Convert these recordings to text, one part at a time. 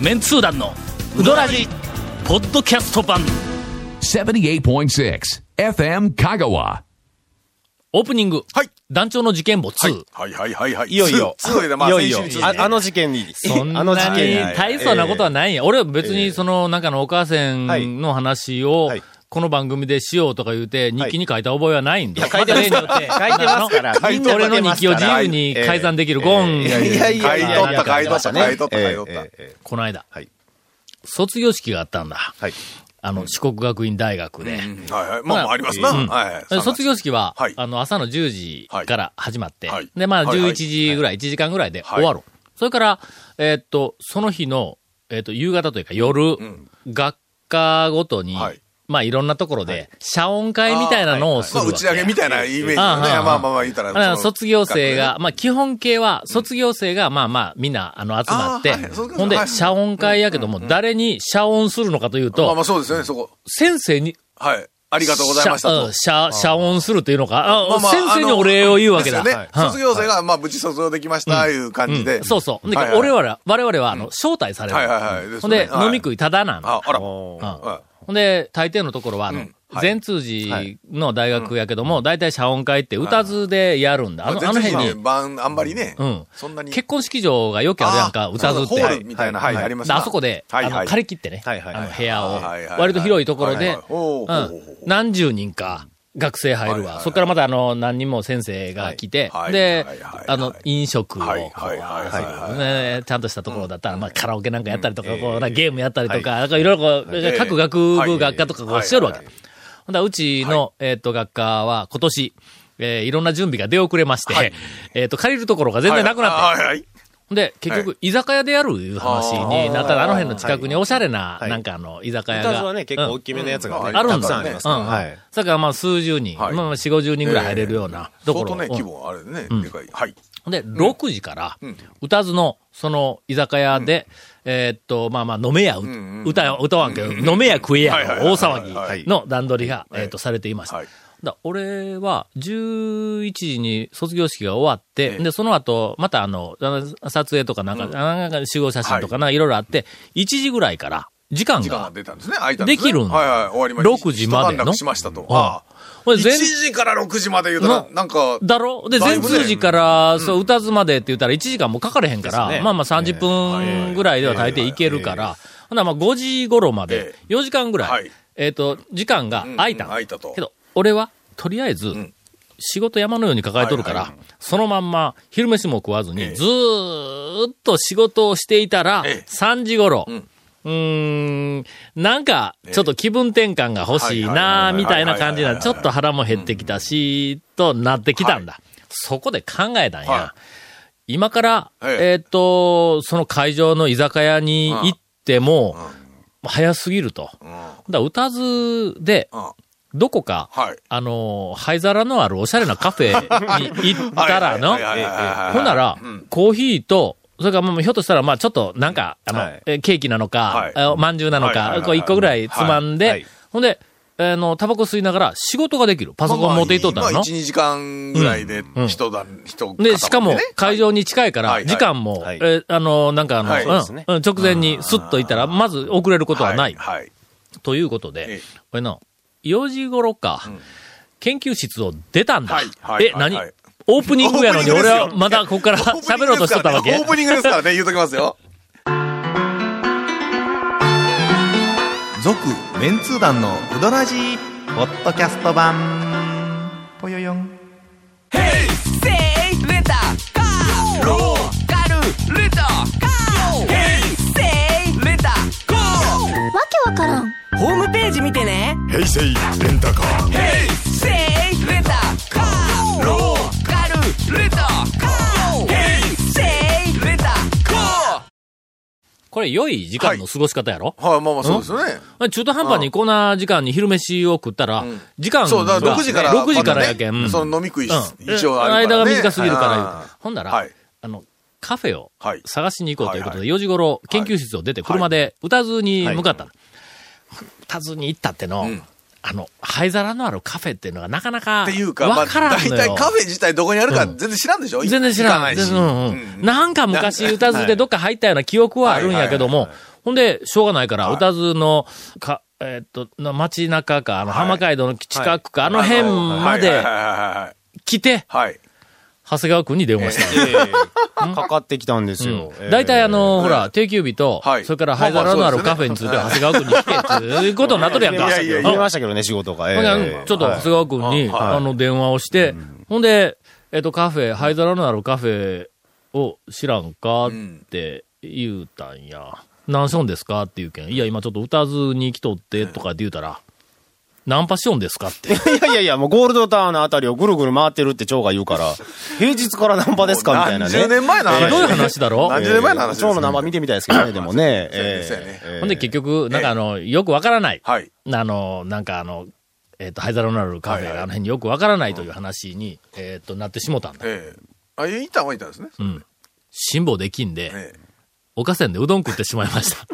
メンツー団のウドラジポッドキャスト版78.6 FM Kagawa. オープニング、はい団長の事件簿2、はいはいはいはい。いよいよ。でまあいよいよ先週に。ああの事件に。そんなあのに事件に。大層なことはないんや。俺は別ええにその、なんかのお母さんの話をはい、この番組でしようとか言うて、日記に書いた覚えはないんだ。いや 書いてます例によって書いてますから。俺の日記を自由に改ざんできるゴン。いやいやいや。書いとった書いとった書いとった書いとった。この間、はい。卒業式があったんだ。はい。あの、四国学院大学で。はいはい。まあまあありますな。卒業式は、はい。あの、朝の10時から始まって、はい。で、まあ、はいはい。11時ぐらい、1時間ぐらいではい。終わる。それから、えーっと、その日の、えーっと、夕方というか夜、ん。学科ごとに、はいまあ、いろんなところで、謝恩会みたいなのをする。まあ打ち上げみたいなイメージでね。あまあまあまあ言ったら。卒業生が、、まあ基本形は、卒業生がまあまあみんなあの集まってほんではい謝恩会やけども、誰に謝恩するのかというとまあま、あそうですよね、そこ。先生に、はい。ありがとうございましたと。謝、謝恩するというのか、先生にお礼を言うわけだ。ね。うん卒業生が、まあ無事卒業できました、いう感じで。そうそう。で、俺らは、我々は、あの、招待される。はいはいはいほんで、飲み食いただなんあら。ほんで、大抵のところは、あの、はい。善通寺の大学やけども、大体謝恩会って歌図でやるんだ。あの、あの辺に、晩、あんまりね。うん。そんなに。結婚式場がよくあるやんか、あ歌図って。ホールみたいな、はい、はいありますあそこで、あの、借り切ってね、はいはいあの、部屋を。割と広いところでうん。何十人か、学生入るわ。そこからまたあの、何人も先生が来ては、い。であの、飲食を、ねちゃんとしたところだったら、まあ、カラオケなんかやったりとか、うん。こう、なゲームやったりとか、はなんかいろいろこう、ええ。各学部学科とかこうしてるわけ。ほんだらうちの、えっと、学科は今年、えーいろんな準備が出遅れまして、はい。えっと、借りるところが全然なくなって、はいはい。はい。で、結局、居酒屋でやるいう話になったら、あの辺の近くにおしゃれな、はい。なんかあの、居酒屋が。歌はね、結構うん。大きめのやつがあるんだたくさんありますから。うんはい。それからまあ数十人、はい。まあ四五十人ぐらい入れるようなところ。相当ね、うん規模あれね、でかい。はい。で、6時からうん、歌津の、その居酒屋で、えーっと、まあまあ飲めや、歌や、歌わんけど、飲めや食えや、大騒はいぎの段取りが、えーっと、されていました。はい。だ俺は、11時に卒業式が終わって、ええ。で、その後、またあの、撮影とかなんか、なんか集合写真とかな、いろいろあって、1時ぐらいから、時間時間がが、出たんですね。空いたんですね。できるんだはいはい、終わりました。6時までの。しましたと。うん。ああ。1これ全時から6時まで言うたらな、なんか、だろ？で、全通寺から、そう、歌津までって言ったら1時間もかかれへんから、まあまあ30分ぐらいでは大抵いけるから、ほなまあ5時頃までえ、4時間ぐらい、はい。えっ、と、時間が空いた空いたと。けど、俺は、とりあえず、ん。仕事山のように抱えとるから、はいはいそのまんま昼飯も食わずに、ええ。ずーっと仕事をしていたら、ええ。3時頃、ん。うーん、なんか、ちょっと気分転換が欲しいなはいみたいな感じな、ちょっと腹も減ってきたし、となってきたんだ。そこで考えたんや。は今から、ええ。えっ、と、その会場の居酒屋に行っても、早すぎると。うん。だから歌図で、うん。どこか、はい。あの、灰皿のあるおしゃれなカフェに行ったらのほんなら、コーヒーと、それからもうひょっとしたら、まあちょっとなんか、あの、はい。えケーキなのかはい、あまんじゅうなのか、こう一個ぐらいつまんでほんで、あの、タバコ吸いながら仕事ができる。パソコン持っていっとったの。まあ、1、2時間ぐらいでうん。人だ、人で、しかも会場に近いから、時間も、はい。えーあの、なんかあの、はい。うん直前にスッと行ったら、まず遅れることはない。ということでええ、これの、4時頃か、研究室を出たんだ。はいはいえ、何？はい。オープニングやのにオープニングですよ。俺はまだここから喋ろうとしとったわけ。オープニングですからね、言うときますよ。続メンツー団のウドラジーポッドキャスト版。ぽよよん。わけわからんホームページ見てね。平成レンタカー。セイレンタカー。ローカルレンタカー。ヘイセイレンタカー。これ良い時間の過ごし方やろ、はい、まあまあそうですよね。中途半端にこんな時間に昼飯を食ったら、時間がそう、だから6時から。6時からやけん。その飲み食い、うん。一応あるから、ね。間が短すぎるからほんなら、はい。あの、カフェをはい。探しに行こうということで、はい4時頃研究室を出て車で歌津に向かったの。歌津に行ったっての、ん。あの、灰皿のあるカフェっていうのがなかなか、っていうか、まあ、わからんのよ。大体カフェ自体どこにあるかうん。全然知らんでしょ？全然知らないし。うんうんなんか昔、歌津でどっか入ったような記憶はあるんやけども、ほんで、しょうがないから、歌津の、か、えーっと、な街中か、あの、浜街道の近くか、あの辺まではいはいはいはい来て、はい。はい。長谷川くんに電話した。ええかかってきたんですよ。ええ大体あの、ほら、定休日と、はいそれから灰皿のあるカフェについて長谷川くんに聞けっていうことになっとるやんか。言いましたけどね、仕事が。ちょっと長谷川くんに、あの、電話をして、ほんで、えっと、カフェ、灰皿のあるカフェを知らんかって言うたんや。何しょんですかって言うけん。いや、今ちょっと歌ずに来とって、とかって言うたら、ナンパしよんですかって。いやいやいや、もうゴールドタワーのあたりをぐるぐる回ってるって蝶が言うから、平日からナンパですかみたいなね。何十年前の話ひどい話だろ何十年前の話蝶のナンパ見てみたいですけどね、でもね。ほんで結局、なんかあの、よくわからない。はい。あの、なんかあの、えっ、と、灰皿のあるカフェがあの辺によくわからないという話に、えっ、と、なってしもたんだ。ええ。あ、いたはいたんですね。うん。辛抱できんで、え岡線でうどん食ってしまいました。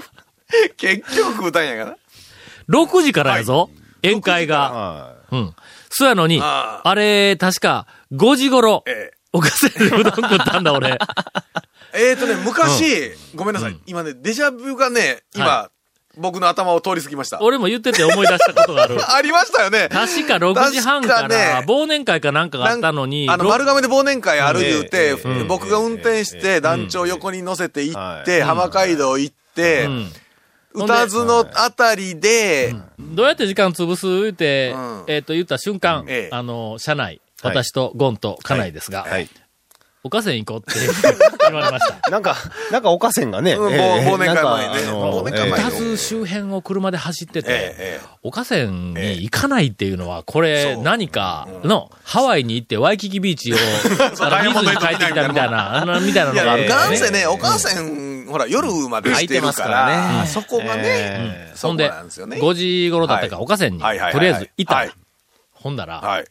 え。結局食うたんやから。6時からやぞ、宴会が。はうん。そやのに、ああれ、確か、5時頃、ええ。岡線でうどん食ったんだ、俺。えーとね、昔、ごめんなさい。今ね、デジャブがね、今は、僕の頭を通り過ぎました。俺も言ってて思い出したことがある。ありましたよね。確か6時半からね忘年会かなんかがあったのに、あの、ろ丸亀で忘年会ある言うてええええ、僕が運転して団長横に乗せて行って、うん浜街道行ってう、ん歌津のあたりで、どうやって時間潰す？言うて、うん。えっ、と、言った瞬間、ええ。あの、車内、はい私とゴンと家内ですが、い。はい。岡線行こうって 言われました。なんか、なんか岡線がね。うんええ。忘年会前ね。なんかあの忘年会前歌津周辺を車で走ってて、ええ。ええ岡線に行かないっていうのは、これ何かの、ハワイに行ってワイキキビーチを、あの見ずに帰ってきたみたいな、あのみたいないのがあや、るからね。なんせね、お母さん、ほら、夜までしてるか空いてますからら、ねそこがねえ、そこほんで、なんですよね。5時頃だったか、はい岡線に、はい。はい。はい。とりあえず行った。ほんだら、はい。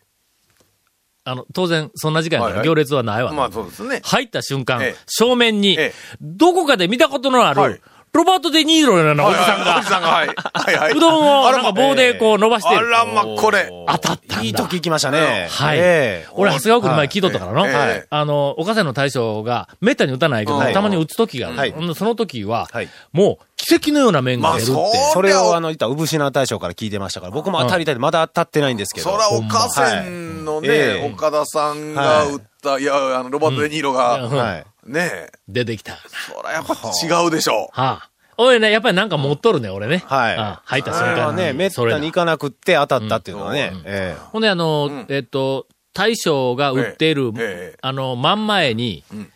あの、当然、そんな時間やかはいはい。ら行列はないわ。まあそうですね。入った瞬間、ええ。正面に、ええ。どこかで見たことのある、はいロバート・デ・ニーロのようなおじさんが、はいはいおじさんが、はい。はいはい。うどんをあらまなんか棒でこう伸ばしてる。あらま、これ。当たったんだ。いい時行きましたね。はい。ええ俺、長谷川君に前聞いとったからの。はいええあの、岡瀬の大将が、めったに打たないけど、はいたまに打つ時がある。その時は、はいもう、奇跡のような面が出るって。まあそれをあの、言った産品大将から聞いてましたから、僕も当たりたいでまだ当たってないんですけど。そら、岡線のはいえね、え岡田さんが打った、いや、あの、ロバート・デ・ニーロが、うんはい。ね出てきた。はそらやっぱ違うでしょあ。おいね、やっぱりなんか持っとるね、俺ね。はいああ入った瞬間に。それはね、めったに行かなくって当たったっていうのはねうん。えほんで、あの、えっと、大将が売っている、ええあの、真ん前に、ん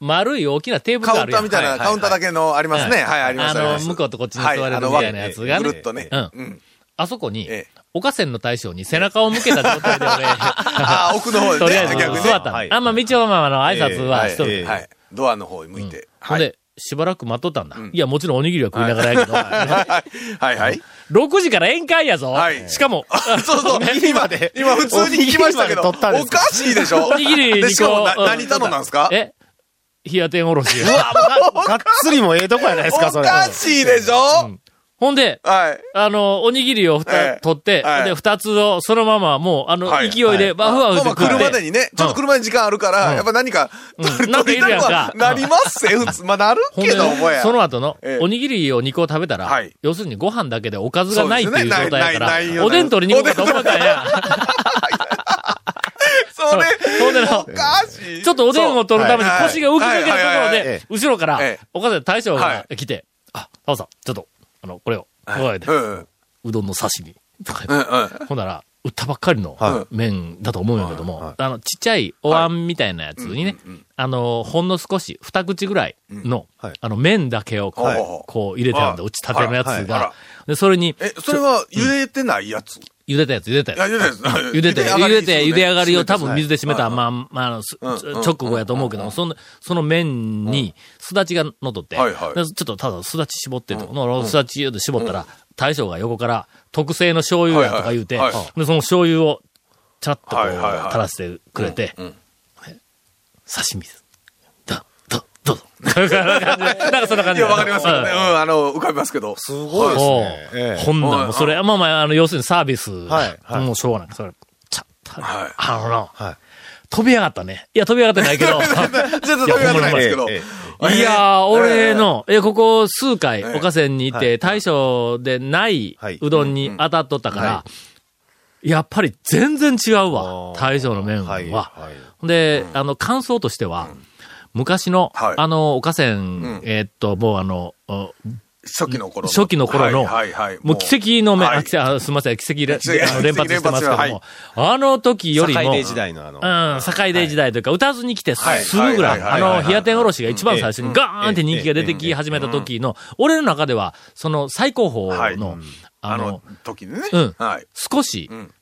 丸い大きなテーブルカがあるやん。ウンターみたいな、カウンターだけのありますね。はい、ありますあの、向こうとこっちにはい座れるみたいなやつがね。ぐるっとね。うんうん。あそこにええ、岡線の大将に背中を向けた状態で俺、あー奥の方でね とりあえず座ったの。はいあんま道をまああの挨拶はしとる。ええはい。ドアの方に向いて。ほんで、しばらく待っとったんだ。んいや、もちろんおにぎりは食いながらやけど、はい。はいはい。6時から宴会やぞ。はいしかも、そうそう。今、今普通に聞きましたけど、おかおかしいでしょ？おにぎりで、にしかも何頼んだんですか？え？冷や天おろし。えがっつりもええとこやないですか、それ。おかしいでしょ？ほんで、はい。あの、おにぎりをふた、ええ。取って、はい。で、二つをそのままもう、あの、はい。勢いで、バフバフまあまて食ってまでにね、ちょっと来るまでに時間あるから、やっぱ何か、うん。なんかいるやんか。なりますせ、普通。まあ、なるほんでけどもや。その後のええ、おにぎりを2個食べたら、はい。要するにご飯だけでおかずがないっていう状態やかそうですねないないないら、よおでん取りに行こうかと思ったんや。それ、ほんおかしい。ちょっとおでんを取るためにそう。腰が浮きかけるところはい。はい。はい。はい。で、後ろからええ、おかず大将がは来て、あ、タオさん、ちょっと、あの、これを、こうやってう、どんの刺身、とか。ほんなら、売ったばっかりのは麺だと思うんやけども、あの、ちっちゃいお椀みたいなやつにね、あの、ほんの少し、二口ぐらいのはい、あの、麺だけをこはい、うこう入れてあるんだ、あ打ち立てのやつが。ら、で、それに、え、それは茹でてない。やつ茹でたやつ、茹でたいや、やつ。茹でです。茹でて、茹でて、茹で上がりを多分水で締めた、はいまあ、まあ直後やと思うけども、その、その麺に、すだちがのっとって、ちょっとただすだち絞ってと、のすだちで絞ったら、大将が横から、特製の醤油やとか言うて、で、その醤油を、ちゃっとこう、垂らしてくれて、刺身です。なんかそんな感じ。いや、わかりますよね。ううんん、あの、浮かびますけど。すごいですね。ええほんならもうそれ、まあまあ、あの、要するにサービス。はいはいもうしょうがない。それ、ちょっと、はいあのな、はい飛び上がったね。いや、飛び上がってないけど。全然飛び上がってないですけど。えいやー、俺の、え、ここ数回、ええ岡線に行って、大将でないはいうどんに当たっとったから、やっぱり全然違うわ。大将の麺は。で、あの、感想としては、昔の、はい。あの、岡線、ん。えーっと、もうあの、お初期の頃の。初期の頃の、はいはいはい。もう。奇跡の麺、はい。あすみません、奇跡 連発してますけども、奇跡連あの時よりも、堺デ時代のあの。うん、堺デ時代というか、歌ずに来てすはいぐぐらい、あはいはいはいはい。の、冷や天おろしが一番最初にガーンって人気が出てき始めた時の、俺の中では、その最高峰はい。の、ああのの、、時にね。うん。はい。少しん、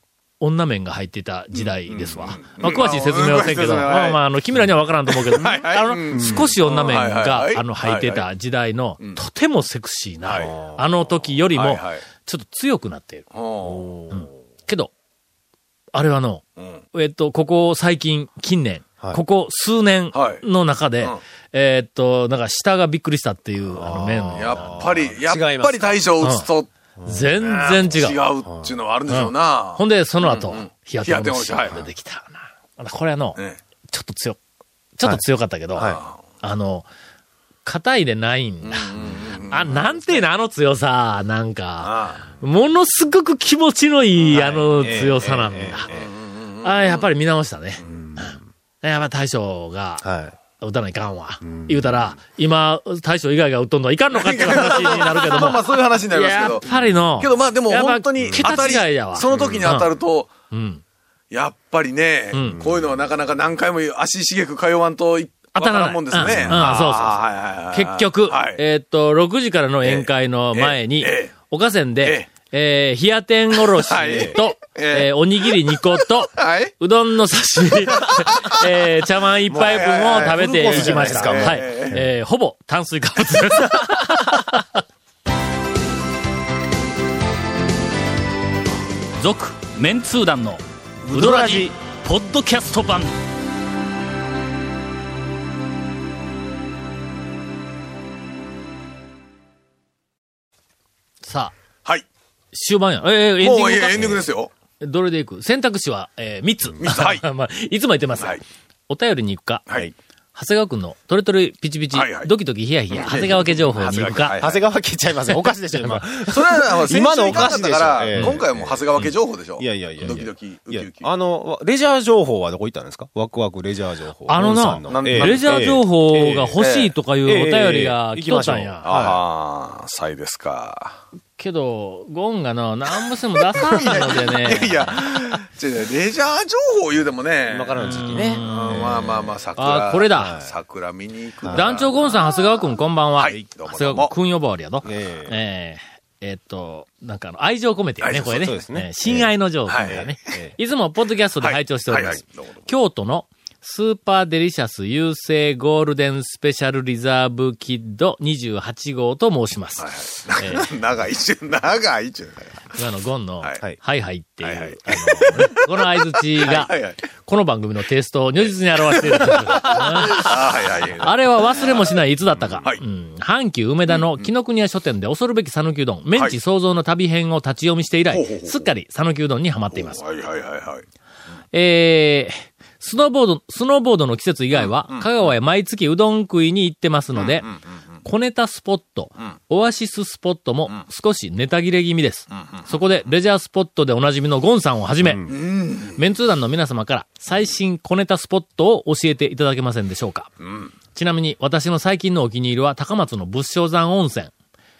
女面が入っていた時代ですわ。うんまあ、詳しい説明はせんけど、うんまあまあ、あの、君らには分からんと思うけど、あの、うん少し女面がは、いあの、入ってた時代の、とてもセクシーなはい、あの時よりもちょっと強くなっている。けど、あれはの、うん。えっと、ここ最近、近年、はい。ここ数年の中で、えっと、なんか下がびっくりしたっていう、あの麺やっぱり、やっ違いますぱり大将打つと、全然違う。違うっていうのはあるんでしょうな。ほんで、その後、うんうん冷や天おろし冷や天おろしはいが出てきたな。これあの、ねちょっと強、ちょっと強かったけど、はあの、硬いでないんだ。あ、なんていうの、あの強さ、なんか、あものすごく気持ちのいい、あのええ強さなんだ。あやっぱり見直したね。うんやっぱ大将が、はい。打たないかんわ。言うたら、今、大将以外が打っとんのはいかんのかっていう話になるけどあ まあまあも。そういう話になりますけどやっ。ぱりの。けどまあでも本当に当たり。その時に当たると、うん。やっぱりね、うんこういうのはなかなか何回も足しげく通わんとい当たらないもんですね。うんうんそうそう結局、はいえーっと、6時からの宴会の前にええええ、岡線で、えー、冷や天おろしはいと、えええーおにぎり2個と、はい。うどんの刺身、えー、茶碗一杯分を食べていきました。はい。えええー、ほぼ炭水化物です。続、メンツー団の、ウドラジ、ポッドキャスト版。さあ、はい。終盤や。えー、エンディングかもうエンディングですよ。どれでいく？選択肢は、えー、3つ。三つ。はい。まあ、いつも言ってます。はい。お便りに行くか、はい。長谷川くんのトレトレピチピチ、はいはい。ドキドキヒヤヒヤ、長谷川家情報に行くか、長谷川家。長谷川家ちゃいません。おかしいでしょ、今。それは、今のおかしだから、ええ。今回はもう長谷川家情報でしょ。いやいやいやいや。ドキドキ、ウいやキウキ。、あの、レジャー情報はどこ行ったんですか？ワクワクレジャー情報。あのなレジャー情報が欲しいとかいうおええ。便りが来とったんや。ああ、さいですか。けど、ゴンがな、何もしても出さんのでね。いやいや、レジャー情報言うてもね。今からの時期ね。うんまあまあまあ、桜。あこれだ桜見に行くな団長ゴンさん、長谷川くんこんばんは。はいどうも長谷川くん呼ばわりやと。ええええーっと、なんか愛情込めてよね、これね。そうですねえー親愛の情報がね、はいつもポッドキャストで拝聴しております。京都のスーパーデリシャス優勢ゴールデンスペシャルリザーブキッド28号と申します。えー 長い一瞬、長い一瞬。今のゴンの、ははいいはいはいっていう、はいはいあのねこの合図値が、はいはい。この番組のテイストを如実に表しているという。あれは忘れもしないいつだったか。はいうん。阪急梅田の紀ノ国屋書店で恐るべき讃岐うどん、メンチ創造の旅編を立ち読みして以来、すっかり讃岐うどんにはまっています。はいはいはいはい。えー、スノーボード、スノーボードの季節以外は、香川へ毎月うどん食いに行ってますので、小ネタスポット、オアシススポットも少しネタ切れ気味です。そこでレジャースポットでおなじみのゴンさんをはじめ、メンツー団の皆様から最新小ネタスポットを教えていただけませんでしょうか。ちなみに私の最近のお気に入りは高松の仏性山温泉。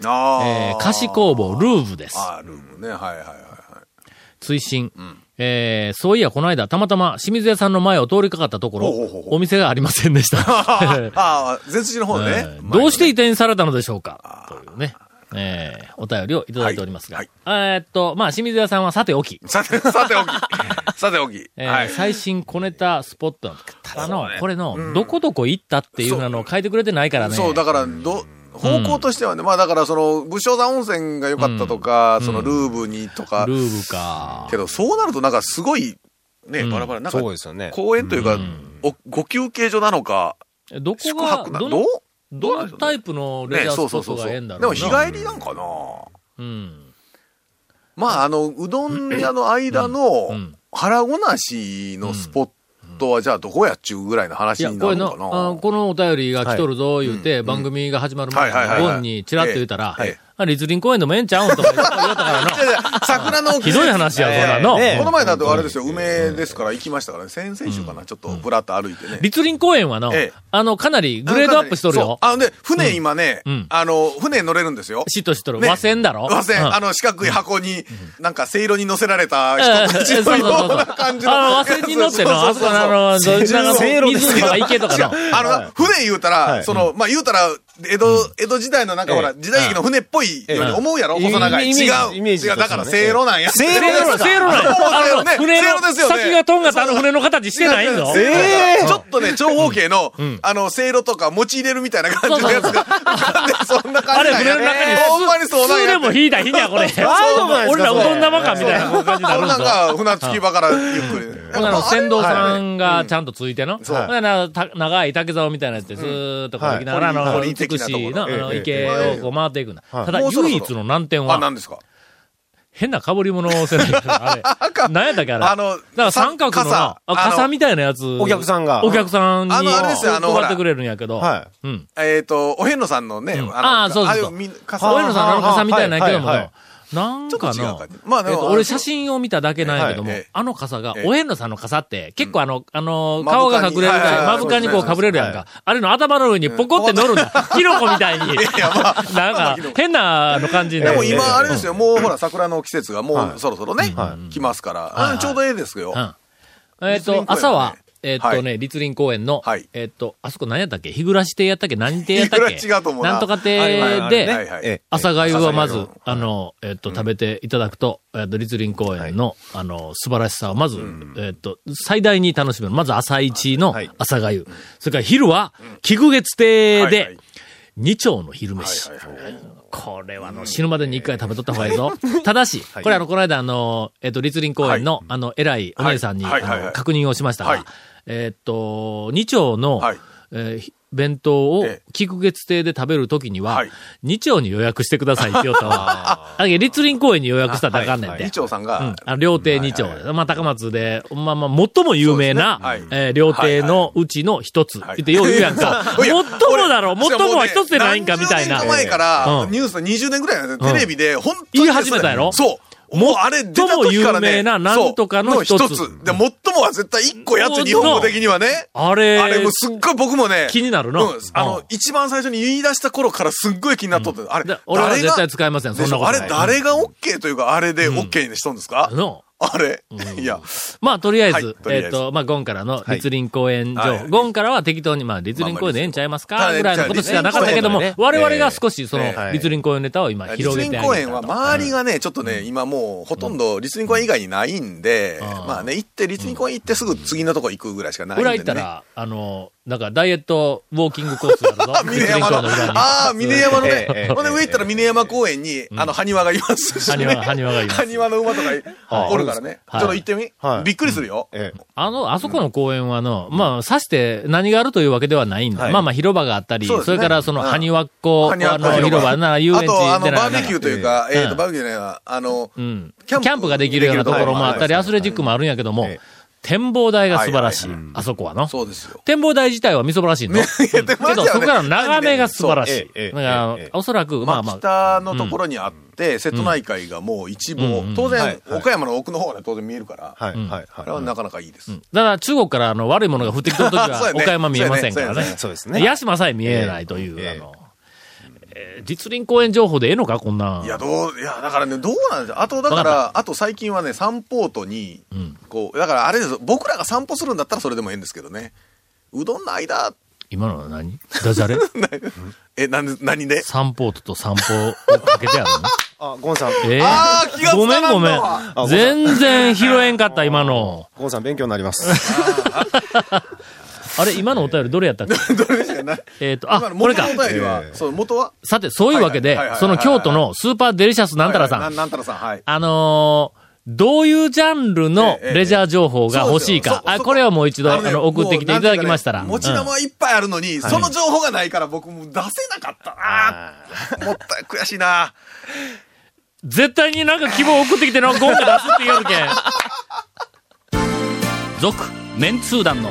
えー、菓子工房ルーブです。ああ、ルームね。はいはいはいはい。追伸。えー、そういや、この間、たまたま清水屋さんの前を通りかかったところほうほうほうお店がありませんでした。ああ、前筋の方でねえ。ーどうして移転されたのでしょうか？というね、えー、お便りをいただいておりますが。はいえーっと、まあ、清水屋さんはさておき、さて、さておき。さておき。えーはい。最新小ネタスポットただの、これの、どこどこ行ったっていうのを書いてくれてないからね。そう、だから、ど、方向としてはね、まあだからその、武将山温泉が良かったとか、そのルーブにとか、ルーブか。けどそうなるとなんかすごい、ね、バラバラ、なんかそうですよね。公園というか、おご休憩所なのか、どこ宿が、泊などどの、どのタイプのレジャースポットがええんだろうな。でも日帰りなんかな。うん。まあ、あの、うどん屋の間のうん。腹ごなしのスポットは、じゃあどこやっちゅうぐらいの話になるのかな。このお便りが来とるぞ、言うて、番組が始まる前に、ゴンにチラッと言うたらええ。ええ、あ、立林公園でもええんちゃうんとか言ったからいやいや桜のの。ひどい話や、そんなの。ねこの前だとあれですよ、梅ですから行きましたからね、先々週かな、ちょっとぶらっと歩いてね。立林公園はのええ、あの、かなりグレードアップしとるよ。あ、で、船今ねうん、あの、船乗れるんですよ。しっとしとる。ね。和船だろ？和船、うん。あの、四角い箱に、なんか、せいろに乗せられた人たちのような感じの。あの、和船に乗っての、あそこのあの、どなんかせいろですよ湖とか池とかの。あの、船言うたら、その、まあ、言うたら、江戸、江戸時代のなんかほら、え時代劇の船っぽいように思うやろええ細長い。違う。イメージ違う。だから、せいろなんや。せいろせいろ、せいろなんやあの、ね。船の先がとんがったあの船の形してないんぞ。ええ。ちょっとね、長方形の、あの、せいろとか持ち入れるみたいな感じのやつが、あれ、感じなんや。船の中に、ほんまにそうなんや普通でも引いた日にゃ、これ。俺らうどん玉かみたいな。感じになるんぞ。なんか、船着き場からゆっくり。ほんなら船頭さんはいがちゃんとついての。そう長い竹竿みたいなやつでずーっとこう行きながら、あの、はい。美しい。の、あの、ええ池をこう回っていくんだ。ただ、唯一の難点あ、は、何ですか？変な被り物をせないから、あれ。何やったっけあれ。あのだから三角のな、傘あ傘みたいなやつ。お客さんがお客さんにあのあれですよあの配ってくれるんやけど。はうん。えっと、お遍路さんのね、あーそうそうああいみ傘俺のさんのあの傘みたいなんやけどもなんかな？まあえっと、俺写真を見ただけなんやけどもあの傘がえ、えお遍路さんの傘って、結構あの、あの、顔が隠れるぐらい、はいはいはい。目深にこう被れるやんはか。あれの頭の上にポコって乗るんだ。キノコみたいに。なんか、変なあの感じになる。でも今、あれですよ、もうほら、桜の季節がもはい。うそろそろね、来ますから、ちょうどええですよ。うん。えっと朝は、えっとはね、立林公園のはい、えっと、あそこ何やったっけ？日暮らし亭やったっけ？何亭やったっけ？日暮らし違うと思うな。なんとか亭で、朝粥はまずあの、えっと、食べていただくと、えっと、立林公園の、あの、素晴らしさを、まず、えっと、最大に楽しめる。まず朝一のはい。朝粥。それから昼は、菊月亭で、二丁の昼飯。これはあの、死ぬまでに一回食べとった方がいいぞ。ただし、これあの、この間あの、えっと、立林公園の、あの、偉いお姉さんに、確認をしましたはい。が、えっと、二丁のはい、えーひ弁当をええ。菊月亭で食べるときにははい、二丁に予約してくださいって言ったわ。あ、立林公園に予約したらあかんねんて。二丁さんうん。が、あの、料亭二丁。まあ、高松で、まあまあ、最も有名な、えー料亭のうちの一つ。はいってよう言うやんか。最もだろ俺最もは一つでないんかみたいな。前から、うん。ニュース20年ぐらいテレビで、本当に言い始めたやろ？そう。もうあれ出た時からね。有名ななんとかの一つそうで、最もは絶対一個やつ、日本語的にはね。あれ、あれもうすっごい僕もね。気になるなうん。あうんの、一番最初に言い出した頃からすっごい気になっとって。あれで、俺は誰が絶対使いません、そんなことあ。れ誰が OK というか、あれで OK にしとんですか？の あれ？いや。まあ、とりあえず、えっ、と、まあ、ゴンからの立林公園情報、はい。ゴンからは適当に、まあ、立林公園でええんちゃいますか、ぐらいのことしかなかったけども、立我々が少しその、ええ。立林公園ネタを今立広げてあげた林公園は周りがね、ちょっとね、今もうほとんど立林公園以外にないんで、うん。まあね、行って、立林公園行ってすぐ次のとこ行くぐらいしかないんで、ね。裏行ったら、あの、なんかダイエットウォーキングコースがあるぞ。峰山の。ああ、峰山のね。えええ、えほんで上行ったら峰山公園に、あの、埴輪がいますし、ね。埴輪埴輪がいます。埴輪の馬とかいおるからね。ちょはい。っと行ってみ？はい。びっくりするよ。ええ。あの、あそこの公園はの、まあ、さして何があるというわけではないんだ。はい。まあまあ広場があったり、そ,、れからその、うん。埴輪っ子、あの、広場なら遊園地あと、あの、バーベキューというか、えええっと、バーベキューじゃないわあの、うん。キキャンプができるようなところもあったり、はい。アスレチックもあるんやけども、ええ展望台が素晴らしい。あそこはの。そうですよ。展望台自体はみそぼらしいの。やけど、そこからの眺めが素晴らしい。おそらく、ままあ、あまあ、北のところにあって、瀬戸内海がもう一望、当然、岡山の奥の方はね、当然見えるから、はい、はい、あれははなかなかいいです。だから中国からあの悪いものが降ってきた時は岡山見えませんからね。そうですね。ヤシマさえ見えないという、ええ。あの、えー実林公園情報でええのかこんなん。いや、どう、いや、だからね、どうなんですよ。あと、だかわら、あと最近はね、散歩ートに、こう、だからあれですよ僕らが散歩するんだったらそれでもいいんですけどね。うどんの間、今のは何？ダジャレ？え、なんで、何で？散歩と散歩をかけてあるの？あ、ゴンさん、えー？あー気がつかごめんごめん。全然拾えんかった、今の。ゴンさん勉強になります。あれ、今のお便りどれやったっけ？どれですかねえっと、あ、これか。元のお便りはえ、えそう、元は？さて、そういうわけでその京都のスーパーデリシャスなんたらさん。はいはいなんたらさん、はい。あのー、どういうジャンルのええレジャー情報が欲しいか。あ、これはもう一度、あねの、送ってきていただきましたら。持ち玉はいっぱいあるのに、その情報がないから僕も出せなかった。ああ、もったい、悔しいな。絶対になんか希望送ってきての、ゴンが出すって言うけん。続、メンツー団の、